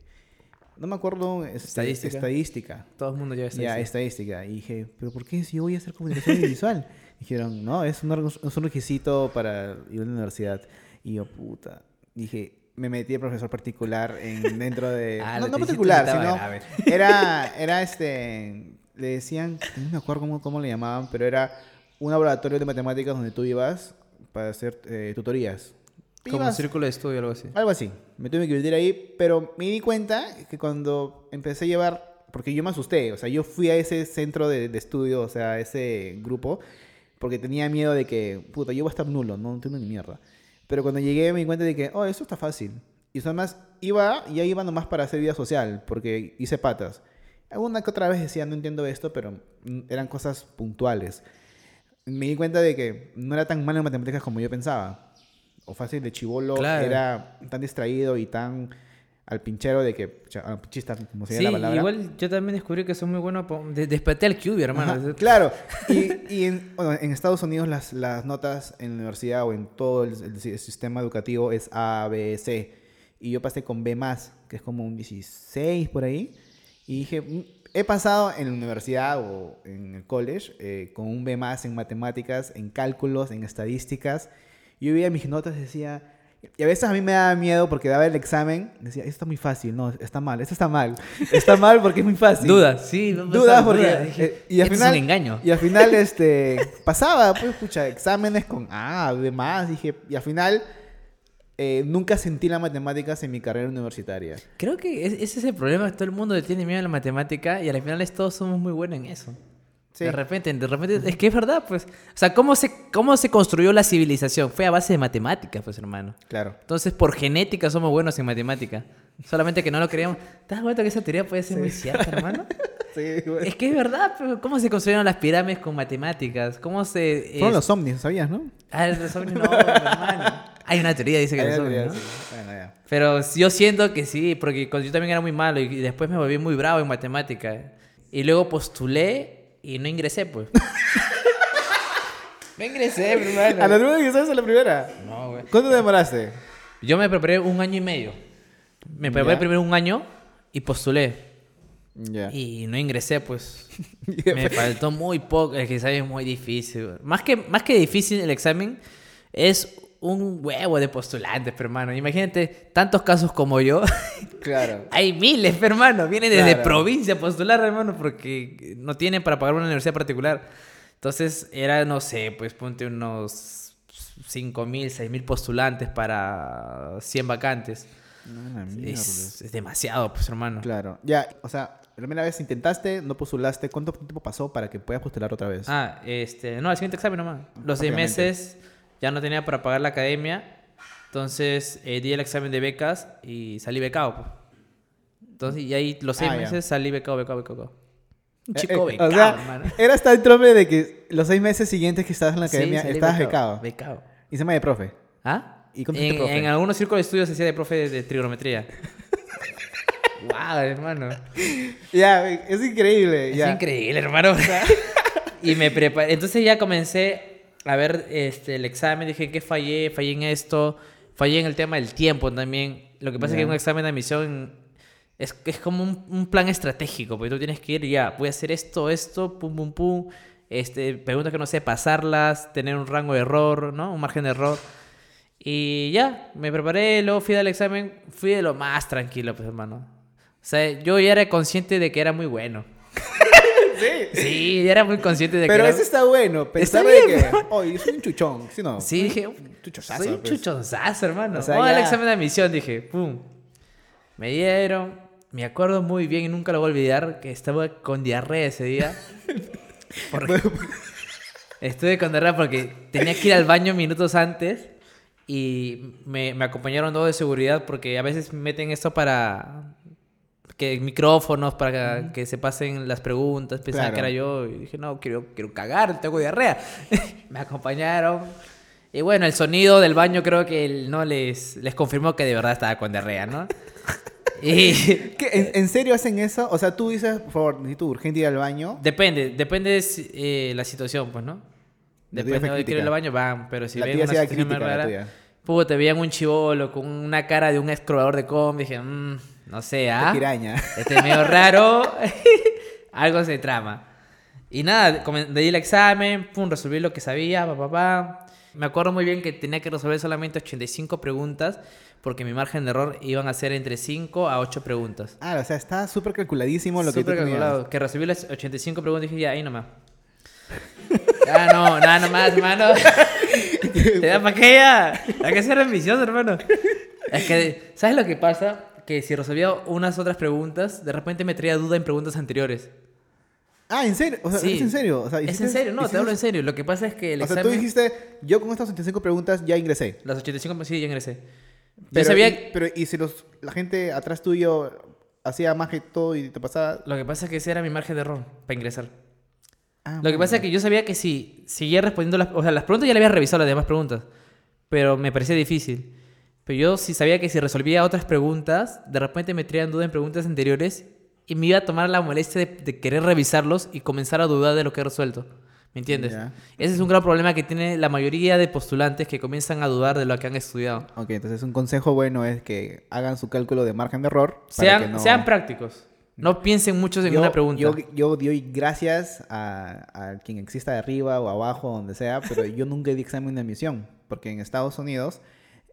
No me acuerdo. este, Estadística. Estadística. Todo el mundo lleva esa Ya, estadística. Y dije, ¿pero por qué si yo voy a hacer comunicación audiovisual? Dijeron, no, es un, es un requisito para ir a la universidad. Y yo, puta. Dije, me metí de profesor particular en, dentro de... Ah, no, no particular, sino... grave. Era, era este... Le decían, no me acuerdo cómo, cómo le llamaban, pero era un laboratorio de matemáticas donde tú ibas para hacer eh, tutorías. Como un círculo de estudio algo así. algo así. Me tuve que meter ahí, pero me di cuenta que cuando empecé a llevar, porque yo me asusté, o sea, yo fui a ese centro de, de estudio, o sea, a ese grupo, porque tenía miedo de que, puta, yo voy a estar nulo, no entiendo ni mierda. Pero cuando llegué me di cuenta de que, oh, eso está fácil. Y además iba, ya iba nomás para hacer vida social, porque hice patas. Alguna que otra vez decía, no entiendo esto, pero mm, eran cosas puntuales. Me di cuenta de que no era tan malo en matemáticas como yo pensaba. O fácil de chivolo, Claro. era tan distraído y tan al pinchero de que, pinchista, como se Sí, la palabra. igual yo también descubrí que soy muy bueno. pa- de- Desperté al QB, hermano. Ajá, claro. Y, y en, bueno, en Estados Unidos las, las notas en la universidad o en todo el, el si- sistema educativo es A, B, C. Y yo pasé con B+, que es como un 16 por ahí. Y dije, "Mm, he pasado en la universidad o en el college eh, con un B+, en matemáticas, en cálculos, en estadísticas. Yo veía mis notas y decía... Y a veces a mí me daba miedo porque daba el examen. Decía, esto está muy fácil. No, está mal. Esto está mal. Está mal porque es muy fácil. Dudas, sí. me Dudas porque... Dije, eh, y al "Esto final, es un engaño. Y al final, este... pasaba, pues, escucha, exámenes con A, B más. Dije... Y al final... eh, nunca sentí las matemáticas en mi carrera universitaria. Creo que es- ese es el problema. Todo el mundo le tiene miedo a la matemática y al final todos somos muy buenos en eso. Sí. De repente, de repente, es que es verdad, pues. O sea, ¿cómo se, ¿cómo se construyó la civilización? Fue a base de matemáticas, pues, hermano. Claro. Entonces, por genética somos buenos en matemática. Solamente que no lo creíamos. ¿Te das cuenta que esa teoría puede ser muy cierta, hermano? Sí, bueno. Es que es verdad, pero ¿cómo se construyeron las pirámides con matemáticas? ¿Cómo se...? Fueron es- los ovnis, ¿sabías, no? Ah, los ovnis no, hermano. Hay una teoría, dice que los ovnis, teoría, ¿no? sí. Bueno, ya. Pero yo siento que sí, porque yo también era muy malo y después me volví muy bravo en matemática. Y luego postulé y no ingresé, pues. no ingresé, hermano. ¿A la primera que sabes a la primera? No, güey. ¿Cuánto demoraste? Yo me preparé un año y medio. Me preparé Ya. primero un año y postulé. Y no ingresé, pues. Me faltó muy poco. El examen es muy difícil. Más que, más que difícil el examen, es un huevo de postulantes, hermano. Imagínate, tantos casos como yo. Claro. Hay miles, hermano. Vienen desde Claro. provincia a postular, hermano, porque no tienen para pagar una universidad particular. Entonces, era, no sé, pues ponte unos 5.000, 6.000 postulantes para 100 vacantes. No. Es, es demasiado, pues, hermano. Claro. Ya, o sea, la primera vez intentaste, no postulaste. ¿Cuánto tiempo pasó para que puedas postular otra vez? Ah, este, no, el siguiente examen nomás. Los seis meses ya no tenía para pagar la academia, entonces eh, di el examen de becas y salí becado. pues. Entonces, y ahí los seis Ah, meses salí becado, becado, becado. Un Eh, chico eh, becado, o sea, hermano. eras tan trope de que los seis meses siguientes que estabas en la Sí, academia salí estabas becado. Becado. Y se llama de profe. ¿Ah? ¿Y en, profe? en algunos círculos de estudios se hacía de profe de, de trigonometría. wow, hermano. Ya, es increíble. Es ya. increíble, hermano. y me preparé. Entonces ya comencé a ver este, el examen. Dije que fallé, fallé en esto, fallé en el tema del tiempo también. Lo que pasa es que un examen de admisión es, es como un, un plan estratégico, porque tú tienes que ir ya, voy a hacer esto, esto, pum, pum, pum. Este, preguntas que no sé, pasarlas, tener un rango de error, ¿no? Un margen de error. Y ya, me preparé, luego fui al examen, fui de lo más tranquilo, pues hermano. O sea, yo ya era consciente de que era muy bueno. Sí. Sí, ya era muy consciente de Pero que. eso está bueno. Pensar Está de bien, que, oye, soy un chuchón. ¿Sí no? Sí, dije. chuchosazo, Soy un pues. chuchonzazo, hermano. O sea, al ya. examen de admisión, dije. Pum. Me dieron. Me acuerdo muy bien y nunca lo voy a olvidar que estaba con diarrea ese día. Porque estuve con diarrea porque tenía que ir al baño minutos antes y me, me acompañaron dos de seguridad porque a veces meten esto para que micrófonos para que, que se pasen las preguntas, pensaban Claro. que era yo y dije, no, quiero, quiero cagar, tengo diarrea. me acompañaron. Y bueno, el sonido del baño creo que el- no les, les confirmó que de verdad estaba con diarrea, ¿no? y ¿Qué? ¿En, en serio hacen eso? O sea, tú dices, por favor, necesito urgente ir al baño. depende, depende de eh, la situación, pues, ¿no? Depende de quiero ir al baño, van, pero si La ven una situación más crítica, rara, puta, te veían un chivolo con una cara de un excavador de com, dije, "Mm, no sé, ¿ah? Piraña. Este es medio raro. Algo se trama. Y nada, di el examen, pum, resolví lo que sabía, pa, pa, pa. Me acuerdo muy bien que tenía que resolver solamente 85 preguntas porque mi margen de error iban a ser entre 5 a 8 preguntas. Ah, o sea, está súper calculadísimo lo que tú Súper tenías. calculado. Que resolví las 85 preguntas y dije, ya, ahí nomás. Ah, no, nada nomás, hermano. ¿Te da para qué ya? Hay que ser ambicioso, hermano. Es que, ¿sabes lo que pasa? Que si resolvía unas otras preguntas, de repente me traía duda en preguntas anteriores. Ah, ¿en serio? O sea, Sí. ¿es en serio? O sea, es en serio, no, te hiciste- hablo en serio. Lo que pasa es que el O sea, examen... tú dijiste, yo con estas 85 preguntas ya ingresé. Las 85, sí, ya ingresé. Yo Pero, sabía... y, pero, ¿y si los, la gente atrás tuyo hacía más que todo y te pasaba? Lo que pasa es que ese era mi margen de error para ingresar. Ah, Lo que pasa es que yo sabía que si seguía respondiendo las... O sea, las preguntas ya le había revisado las demás preguntas. Pero me parecía difícil. Pero yo sí sabía que si resolvía otras preguntas, de repente me traían dudas en preguntas anteriores y me iba a tomar la molestia de, de querer revisarlos y comenzar a dudar de lo que he resuelto. ¿Me entiendes? Ese es un gran problema que tiene la mayoría de postulantes que comienzan a dudar de lo que han estudiado. Ok, entonces un consejo bueno es que hagan su cálculo de margen de error. para Sean, que no- sean prácticos. No piensen mucho en yo, una pregunta. Yo, yo doy gracias a, a quien exista de arriba o abajo, donde sea, pero yo nunca di examen de admisión, porque en Estados Unidos,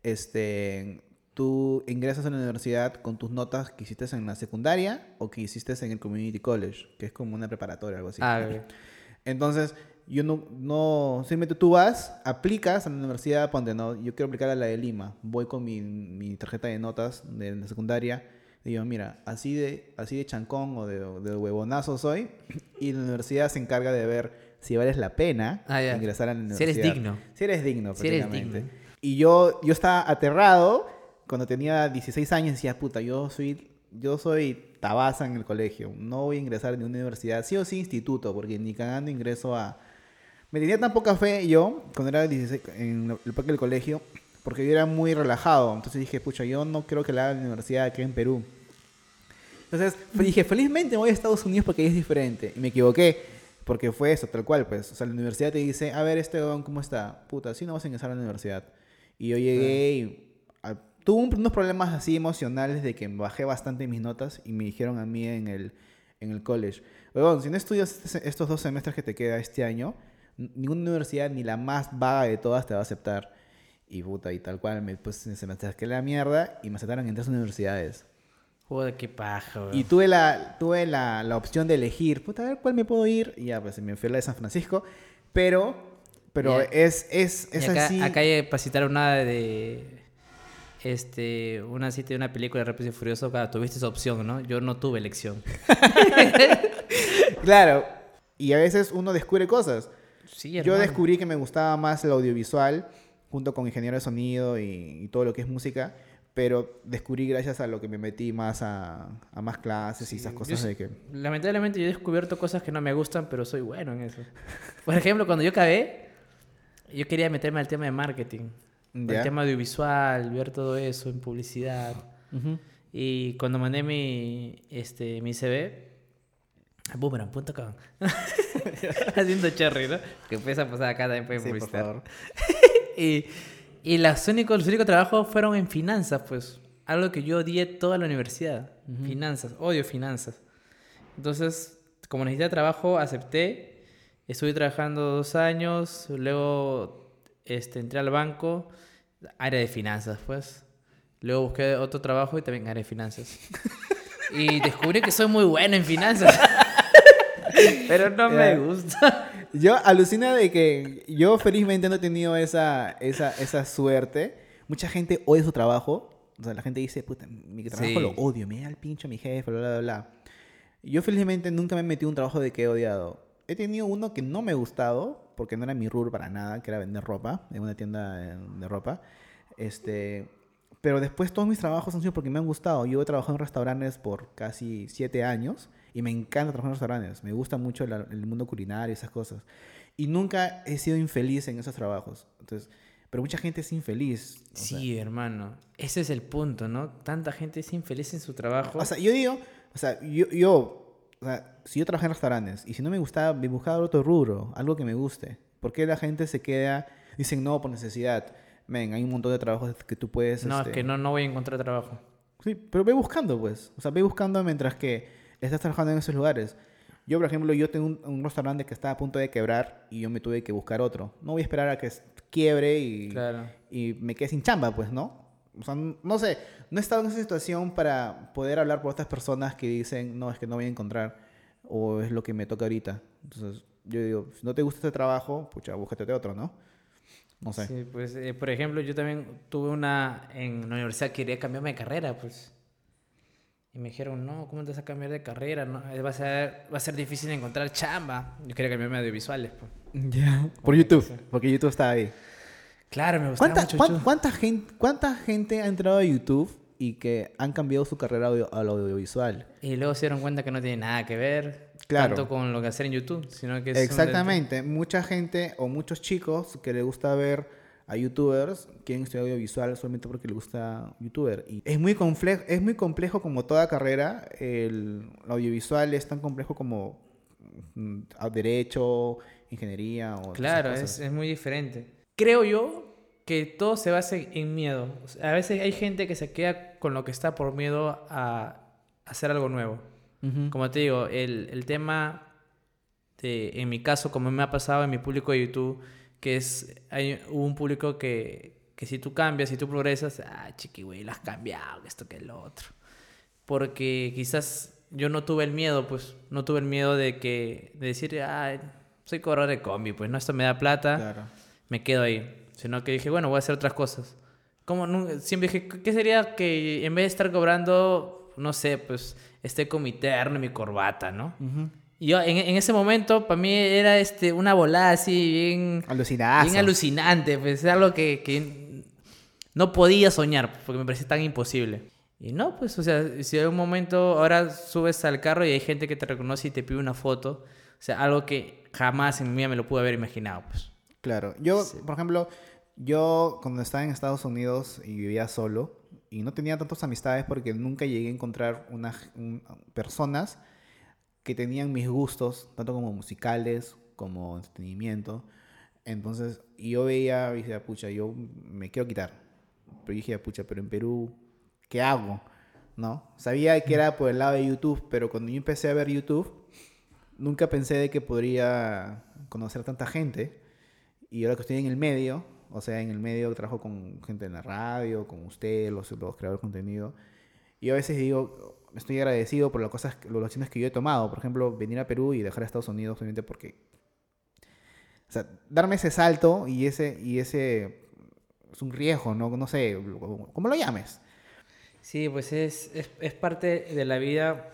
este, tú ingresas a la universidad con tus notas que hiciste en la secundaria o que hiciste en el community college, que es como una preparatoria, algo así. Ah. Entonces, yo no, no, simplemente tú vas, aplicas a la universidad, ponte, no, yo quiero aplicar a la de Lima, voy con mi, mi tarjeta de notas de la secundaria, y digo, mira, así de, así de chancón o de, de huevonazo soy, y la universidad se encarga de ver si vales la pena Ah, ingresar a la Si eres universidad. digno. Si eres digno, Si eres digno. Y yo, yo estaba aterrado cuando tenía 16 años, decía, puta, yo soy, yo soy tabaza en el colegio, no voy a ingresar a ninguna universidad, sí o sí instituto, porque ni cagando ingreso a... Me tenía tan poca fe yo, cuando era 16, en el parque del colegio, porque yo era muy relajado, entonces dije, pucha, yo no creo que la haga en la universidad aquí en Perú. Entonces dije, felizmente voy a Estados Unidos porque ahí es diferente. Y me equivoqué, porque fue eso, tal cual, pues. O sea, la universidad te dice, a ver, este weón, ¿cómo está? Puta, sí no vas a ingresar a la universidad. Y yo llegué y ah, tuve un- unos problemas así emocionales de que bajé bastante mis notas y me dijeron a mí en el, en el college, weón, si no estudias este- estos dos semestres que te queda este año, ninguna universidad, ni la más vaga de todas, te va a aceptar. Y puta, y tal cual, me, pues se me saqué la mierda y me aceptaron en tres universidades. Joder, qué paja. Y tuve la, tuve la, la opción de elegir, puta, a ver cuál me puedo ir. Y ya, pues me fui a la de San Francisco. Pero Pero es, es, es acá, así. acá hay para citar una de este una cita de una película de Rápido y Furioso, claro, tuviste esa opción, ¿no? Yo no tuve elección. Claro. Y a veces uno descubre cosas. Sí, Yo descubrí que me gustaba más el audiovisual, junto con ingeniero de sonido y, y todo lo que es música, pero descubrí gracias a lo que me metí más a, a más clases y esas Yo cosas sí- de que... Lamentablemente yo he descubierto cosas que no me gustan, pero soy bueno en eso. Por ejemplo, cuando yo acabé, yo quería meterme al tema de marketing. Ya. El tema audiovisual, ver todo eso en publicidad. Ujú. Y cuando mandé mi, este, mi CV, a boomerang.com. Haciendo cherry, ¿no? Que empieza a pasar acá también pueden Sí, por favor. y y las únicos, los únicos trabajos fueron en finanzas, pues. Algo que yo odié toda la universidad. Finanzas. Odio finanzas. Entonces, como necesité trabajo, acepté. Estuve trabajando dos años. Luego este, entré al banco. Área de finanzas, pues. Luego busqué otro trabajo y también área de finanzas. y descubrí que soy muy bueno en finanzas. Pero no me gusta. Yo alucina de que yo felizmente no he tenido esa, esa, esa suerte. Mucha gente odia su trabajo. O sea, la gente dice, puta, mi trabajo Sí. lo odio, me da el pincho a mi jefe, bla, bla, bla. Yo felizmente nunca me he metido en un trabajo de que he odiado. He tenido uno que no me ha gustado, porque no era mi rubro para nada, que era vender ropa, en una tienda eh, de ropa. Este, pero después todos mis trabajos han sido porque me han gustado. Yo he trabajado en restaurantes por casi siete años y me encanta trabajar en restaurantes. Me gusta mucho la- el mundo culinario y esas cosas. Y nunca he sido infeliz en esos trabajos. Entonces, pero mucha gente es infeliz. o sea, Sí, hermano. Ese es el punto, ¿no? Tanta gente es infeliz en su trabajo. O sea, yo digo, o sea, yo, yo o sea, si yo trabajé en restaurantes y si no me gustaba, me buscaba otro rubro, algo que me guste. ¿Por qué la gente se queda, dicen no por necesidad? Ven, hay un montón de trabajos que tú puedes... no, este, es que no, no voy a encontrar trabajo. Sí, pero ve buscando, pues. O sea, ve buscando mientras que estás trabajando en esos lugares. Yo, por ejemplo, yo tengo un, un restaurante que está a punto de quebrar y yo me tuve que buscar otro. No voy a esperar a que quiebre y, Claro. y me quede sin chamba, pues, ¿no? O sea, no sé, no he estado en esa situación para poder hablar por otras personas que dicen, no, es que no voy a encontrar o es lo que me toca ahorita. Entonces, yo digo, si no te gusta este trabajo, pucha, búscate otro, ¿no? No sé. Sí, pues, eh, por ejemplo, yo también tuve una en la universidad, quería cambiarme de carrera, pues. Y me dijeron, no, ¿cómo te vas a cambiar de carrera? No, eh, va, a ser, va a ser difícil encontrar chamba. Yo quería cambiarme a audiovisuales, pues. Ya. Por YouTube, porque YouTube está ahí. Claro, me gustaba ¿Cuánta, mucho. cuán- YouTube. cuánta gente, ¿Cuánta gente ha entrado a YouTube y que han cambiado su carrera audio- al audiovisual? Y luego se dieron cuenta que no tiene nada que ver Claro. tanto con lo que hacer en YouTube, sino que es Exactamente. Mucha gente o muchos chicos que les gusta ver a youtubers quieren estudiar audiovisual solamente porque les gusta youtuber. Y es muy, complejo, es muy complejo como toda carrera. El, el audiovisual es tan complejo como mm, derecho, ingeniería o Claro, es, es muy diferente. Creo yo que todo se basa en- miedo. O sea, a veces hay gente que se queda con lo que está por miedo a hacer algo nuevo. Ujú. Como te digo, el, el tema, de, en mi caso, como me ha pasado en mi público de YouTube, que es, hay un público que, que si tú cambias, si tú progresas, ah, chiqui, güey, lo has cambiado, esto que el otro. Porque quizás yo no tuve el miedo, pues, no tuve el miedo de que, de decir, ah, soy cobrador de combi, pues, no, esto me da plata Claro. me quedo ahí. Sino que dije, bueno, voy a hacer otras cosas. Como siempre dije, ¿qué sería que en vez de estar cobrando, no sé, pues esté con mi terno y mi corbata, ¿no? Ujú. Y yo en, en ese momento, para mí era este, una volada así, bien, bien alucinante. Pues es algo que, que no podía soñar, porque me parecía tan imposible. Y no, pues, o sea, si hay un momento, ahora subes al carro y hay gente que te reconoce y te pide una foto. O sea, algo que jamás en mi vida me lo pude haber imaginado, pues. Claro. Yo, por ejemplo, yo cuando estaba en Estados Unidos y vivía solo y no tenía tantas amistades porque nunca llegué a encontrar una, un- personas que tenían mis gustos, tanto como musicales como entretenimiento. Entonces, y yo veía y decía, pucha, yo me quiero quitar. Pero yo dije, pucha, pero en Perú, ¿qué hago? ¿No? Sabía que era por el lado de YouTube, pero cuando yo empecé a ver YouTube, nunca pensé de que podría conocer tanta gente. Y ahora que estoy en el medio, o sea, en el medio trabajo con gente en la radio, con ustedes, los, los creadores de contenido. Y a veces digo, estoy agradecido por las cosas, las acciones que yo he tomado. Por ejemplo, venir a Perú y dejar a Estados Unidos solamente porque O sea, darme ese salto y ese, y ese es un riesgo, ¿no? No sé, ¿cómo lo llames? Sí, pues es, es, es parte de la vida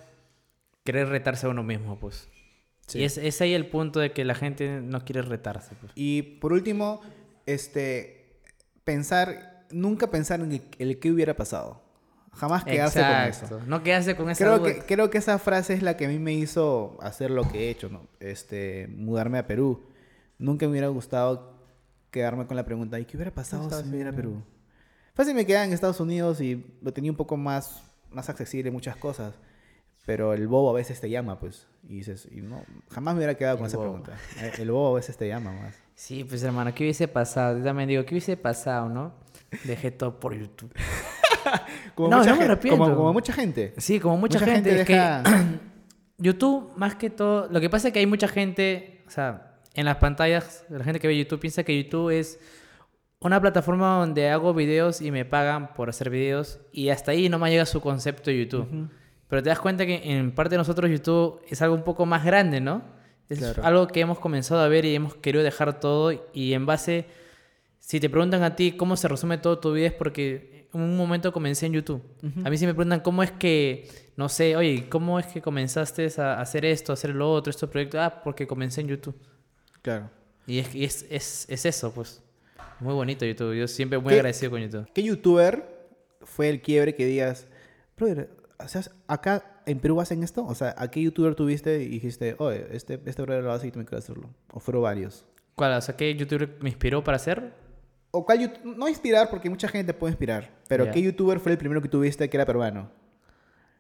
querer retarse a uno mismo, pues. Sí. Y es, es ahí el punto de que la gente no quiere retarse, pues. Y por último, este, pensar, nunca pensar en el, el qué hubiera pasado. Jamás quedarse con eso. Exacto. No quedarse con esa Creo duda. que, creo que esa frase es la que a mí me hizo hacer lo que he hecho, ¿no? Este, mudarme a Perú. Nunca me hubiera gustado quedarme con la pregunta, ¿y qué hubiera pasado si me hubiera a Perú? Fácil me quedaba en Estados Unidos y lo tenía un poco más, más accesible muchas cosas. Pero el bobo a veces te llama, pues. Y dices, y no, jamás me hubiera quedado con El esa bobo. pregunta. Eh, El bobo a veces te llama más. Sí, pues hermano, ¿qué hubiese pasado? Yo también digo, ¿qué hubiese pasado, no? Dejé todo por YouTube. Como No, mucha no me gen- arrepiento. Como, como mucha gente. Sí, como mucha, Mucha gente. gente es que deja- YouTube, más que todo, lo que pasa es que hay mucha gente, o sea, en las pantallas, la gente que ve YouTube piensa que YouTube es una plataforma donde hago videos y me pagan por hacer videos y hasta ahí no me llega su concepto de YouTube. Pero te das cuenta que en parte de nosotros YouTube es algo un poco más grande, ¿no? Es Claro. algo que hemos comenzado a ver y hemos querido dejar todo y en base, si te preguntan a ti cómo se resume todo tu vida es porque en un momento comencé en YouTube. A mí si me preguntan cómo es que, no sé, oye, ¿cómo es que comenzaste a hacer esto, a hacer lo otro, estos proyectos? Ah, porque comencé en YouTube. Claro. Y es, y es, es, es eso, pues. Muy bonito YouTube. Yo siempre muy ¿Qué- agradecido con YouTube. ¿Qué youtuber fue el quiebre que digas, brother, o sea, acá en Perú hacen esto? O sea, ¿a qué youtuber tuviste y dijiste, oye, este, este brother lo hace y también quiero hacerlo? ¿O fueron varios? ¿Cuál? O sea, ¿qué YouTuber me inspiró para hacer? ¿O cuál No inspirar, porque mucha gente te puede inspirar, pero Ya. ¿qué youtuber fue el primero que tuviste que era peruano?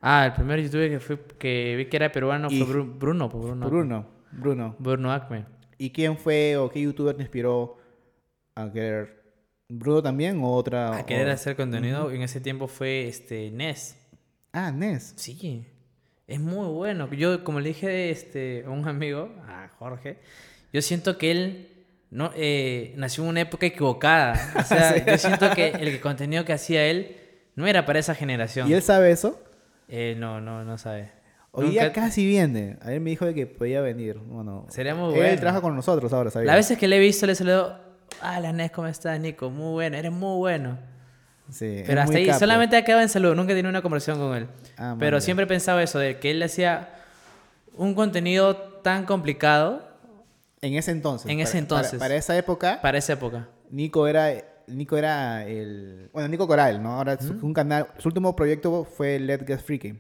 Ah, el primer youtuber que, fue, que vi que era peruano Y- fue Bru- Bruno. pues, Bruno. Bruno. Bruno. Bruno Acme. ¿Y quién fue o qué youtuber te inspiró a querer? ¿Bruno también o otra? A querer o- hacer contenido en ese tiempo fue este Ness. Ah, Nes. Sí, es muy bueno. Yo, como le dije este, a un amigo, a Jorge, yo siento que él no, eh, nació en una época equivocada. O sea, yo siento que el contenido que hacía él no era para esa generación. ¿Y él sabe eso? Eh, no, no, no sabe. Hoy día Nunca- casi viene. A él me dijo de que podía venir. Bueno, Sería muy Él bueno. trabaja con nosotros ahora, ¿sabes? Las veces que le he visto, le saludo, ah, la Nes, ¿cómo estás, Nico? Muy bueno, eres muy bueno. Sí, Pero hasta ahí, capo. solamente quedado en salud, nunca tenido una conversación con él. Ah, Pero siempre he pensado eso, de que él hacía un contenido tan complicado En ese entonces. En ese para- entonces. Para, para esa época, para esa época. Nico era, Nico era el... Bueno, Nico Coral, ¿no? Ahora su, un canal... Su último proyecto fue Let Get Freaky.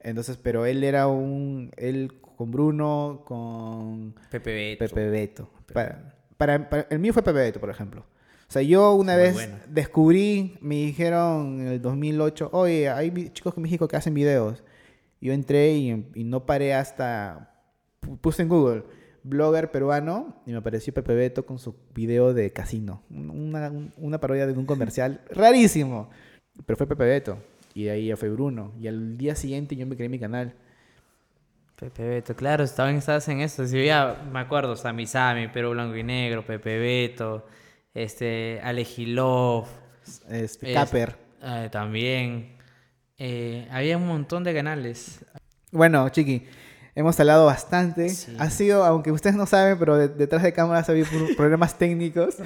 Entonces, pero él era un... Él con Bruno, con Pepe Beto. Pepe Beto. Para, para- para- el mío fue Pepe Beto, por ejemplo. O sea, yo una Muy vez bueno. descubrí, me dijeron en el 2008, oye, hay chicos en México que hacen videos. Yo entré y, y no paré hasta... pu- Puse en Google, blogger peruano, y me apareció Pepe Beto con su video de casino. Una, un- una parodia de un comercial rarísimo. Pero fue Pepe Beto. Y de ahí ya fue Bruno. Y al día siguiente yo me creé mi canal. Pepe Beto, claro, estaban estabas en eso. Sí, ya me acuerdo, Sami Sami, Perú Blanco y Negro, Pepe Beto, este, Alejilov, Este, Es- Caper. eh, también. Eh, había un montón de canales. Bueno, Chiqui, hemos hablado bastante. Sí. Ha sido, aunque ustedes no saben, pero de- detrás de cámaras ha habido pro- problemas técnicos.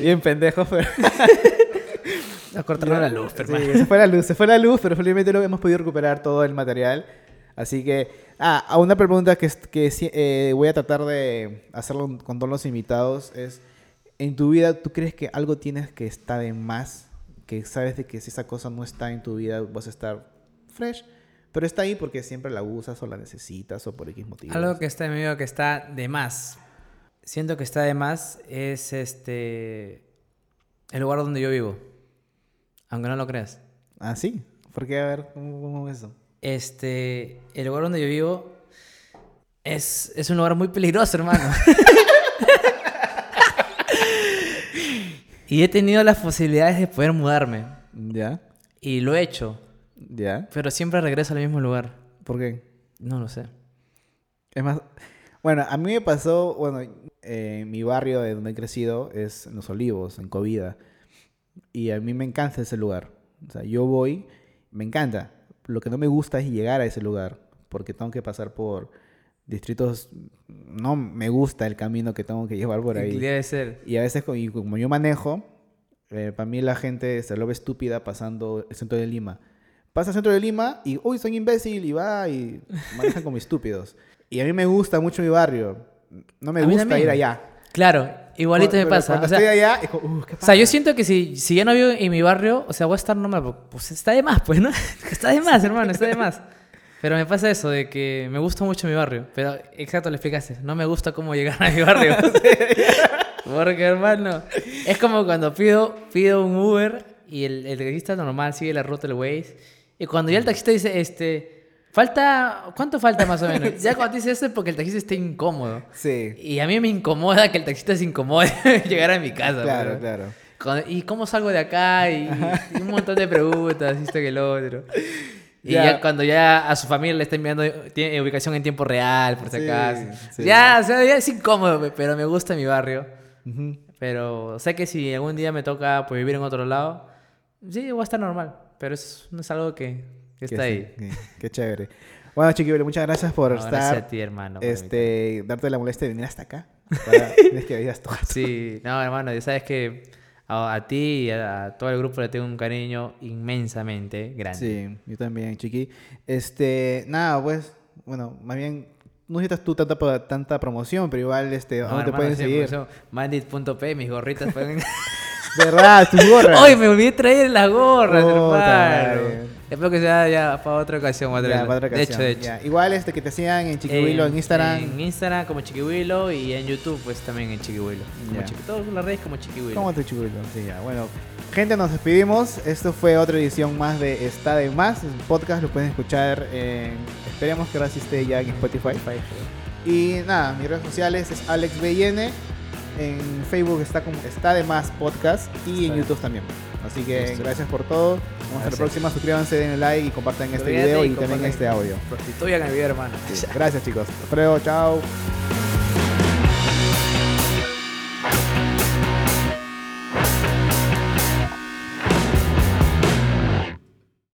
Bien pendejos, pero... nos cortaron la luz, Sí, hermano. se fue la luz, se fue la luz, pero felizmente lo hemos podido recuperar todo el material. Así que, ah, a una pregunta que, sí, eh, voy a tratar de hacerlo con todos los invitados es, en tu vida, ¿tú crees que algo tienes que estar en más? Que sabes de que si esa cosa no está en tu vida, vas a estar fresh, pero está ahí porque siempre la usas o la necesitas o por X motivo. Algo que está en mi vida que está de más. Siento que está de más es este el lugar donde yo vivo. Aunque no lo creas. Ah, sí. ¿Por qué? A ver, ¿cómo, cómo es eso? Este, el lugar donde yo vivo es, es un lugar muy peligroso, hermano. y he tenido las posibilidades de poder mudarme. ¿Ya? Y lo he hecho. ¿Ya? Pero siempre regreso al mismo lugar. ¿Por qué? No lo sé. Es más, bueno, a mí me pasó, bueno, eh, mi barrio de donde he crecido es en Los Olivos, en Covida. Y a mí me encanta ese lugar. O sea, yo voy, me encanta. Lo que no me gusta es llegar a ese lugar, porque tengo que pasar por distritos no me gusta el camino que tengo que llevar por ahí. Debe ser. Y a veces, y como yo manejo, eh, para mí la gente se lo ve estúpida pasando el centro de Lima. Pasa el centro de Lima y, uy, soy imbécil, y va, y manejan como estúpidos. Y a mí me gusta mucho mi barrio. No me A gusta ir allá. Claro, igualito me pasa. Cuando O sea, estoy allá, es como, "Uh, ¿qué O sea, yo pasa?". siento que si, si ya no vivo en mi barrio, o sea, voy a estar normal, pues está de más, pues, ¿no? Está de más, hermano, está de más. Pero me pasa eso, de que me gusta mucho mi barrio. Pero, exacto, le explicaste. No me gusta cómo llegar a mi barrio. Porque, hermano, es como cuando pido, pido un Uber y el, el taxista normal sigue la ruta del Waze. Y cuando ya el taxista dice, este, falta, ¿cuánto falta más o menos? Ya cuando dice eso es porque el taxista está incómodo. Sí, Y a mí me incomoda que el taxista se incomode llegar a mi casa. claro, pues. claro. ¿Y cómo salgo de acá? Y, y un montón de preguntas, esto que el otro. Y Ya. ya. cuando ya a su familia le está enviando tie- ubicación en tiempo real, por si Sí, acaso. sí. Ya, o sea, ya es incómodo, pe- pero me gusta mi barrio. Ujú. Pero sé que si algún día me toca pues, vivir en otro lado, sí, voy a estar normal. Pero es, no es algo que, que Que está sí, ahí. que- Qué chévere. Bueno, Chiquibele, muchas gracias por No, estar. gracias a ti, hermano. este, darte la molestia de venir hasta acá. Para, tienes que venir hasta acá. Sí, no, hermano, ya sabes que a, a ti y a, a todo el grupo le tengo un cariño inmensamente grande. Sí, yo también, chiqui. Este, nada, pues, bueno, más bien, no necesitas tú tanta, tanta promoción, pero igual, este, No, ¿dónde te hermano, pueden sí, seguir? Mandit.p, mis gorritas pueden... ¿Verdad? Tus gorras. ¡Ay, me olvidé traer las gorras, Puta hermano! Espero que sea ya para otra ocasión. Ya, para otra de hecho, ocasión, de hecho. ya. Igual, este, que te sigan en Chiquihuilo, en, Instagram. En Instagram como Chiquihuilo y en YouTube pues también en Chiquihuilo. Como. Chiqui- todas las redes como Chiquihuilo. ¿Cómo te Chiquihuilo? Sí, ya. Bueno, gente, nos despedimos. Esto fue otra edición más de Está de Más. El podcast lo pueden escuchar en... Esperemos que ahora sí esté ya en Spotify. Y nada, mis redes sociales es AlexBN. En Facebook está como Está de Más Podcast y en. YouTube también. Así que gracias por todo. Nos vemos hasta la Gracias. próxima. Suscríbanse, denle like y compartan este video y, y también este audio. Prostituyan el video, hermano. Sí, Gracias chicos. Hasta luego, chao.